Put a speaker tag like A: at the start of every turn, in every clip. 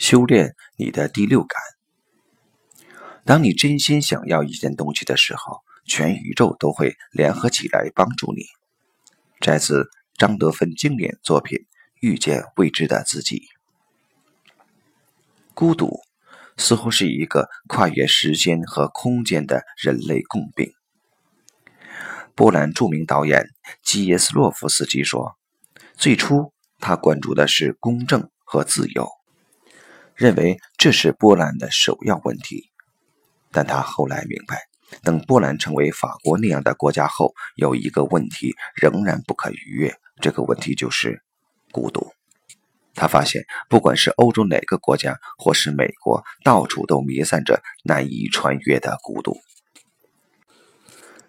A: 修炼你的第六感。当你真心想要一件东西的时候，全宇宙都会联合起来帮助你。摘自张德芬经典作品《遇见未知的自己》。孤独似乎是一个跨越时间和空间的人类共病。波兰著名导演基耶斯洛夫斯基说：“最初，他关注的是公正和自由，认为这是波兰的首要问题。但他后来明白，等波兰成为法国那样的国家后，有一个问题仍然不可逾越，这个问题就是孤独。他发现，不管是欧洲哪个国家，或是美国，到处都弥散着难以穿越的孤独。”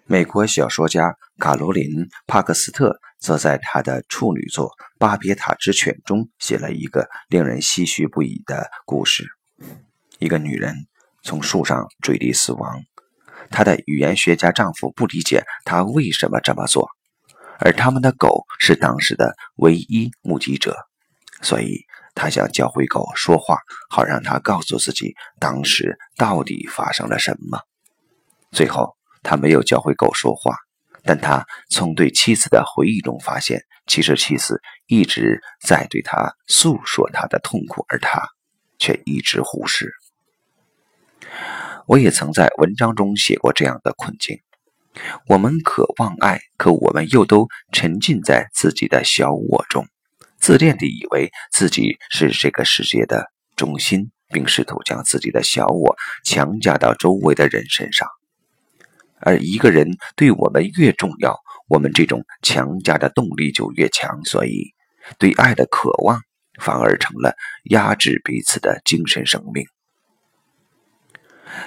A: 美国小说家卡罗琳·帕克斯特则在他的处女作《巴别塔之犬》中写了一个令人唏嘘不已的故事：一个女人从树上坠地死亡，她的语言学家丈夫不理解她为什么这么做，而他们的狗是当时的唯一目击者，所以他想教会狗说话，好让它告诉自己当时到底发生了什么。最后。他没有教会狗说话，但他从对妻子的回忆中发现，其实妻子一直在对他诉说他的痛苦，而他却一直忽视。我也曾在文章中写过这样的困境：我们渴望爱，可我们又都沉浸在自己的小我中，自恋地以为自己是这个世界的中心，并试图将自己的小我强加到周围的人身上。而一个人对我们越重要，我们这种强加的动力就越强，所以对爱的渴望反而成了压制彼此的精神生命。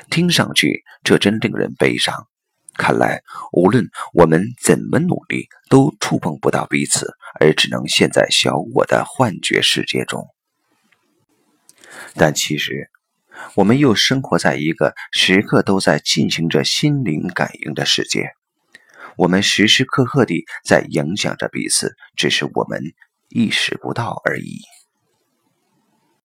A: 听上去这真令人悲伤。看来无论我们怎么努力，都触碰不到彼此，而只能陷在小我的幻觉世界中。但其实。我们又生活在一个时刻都在进行着心灵感应的世界，我们时时刻刻地在影响着彼此，只是我们意识不到而已。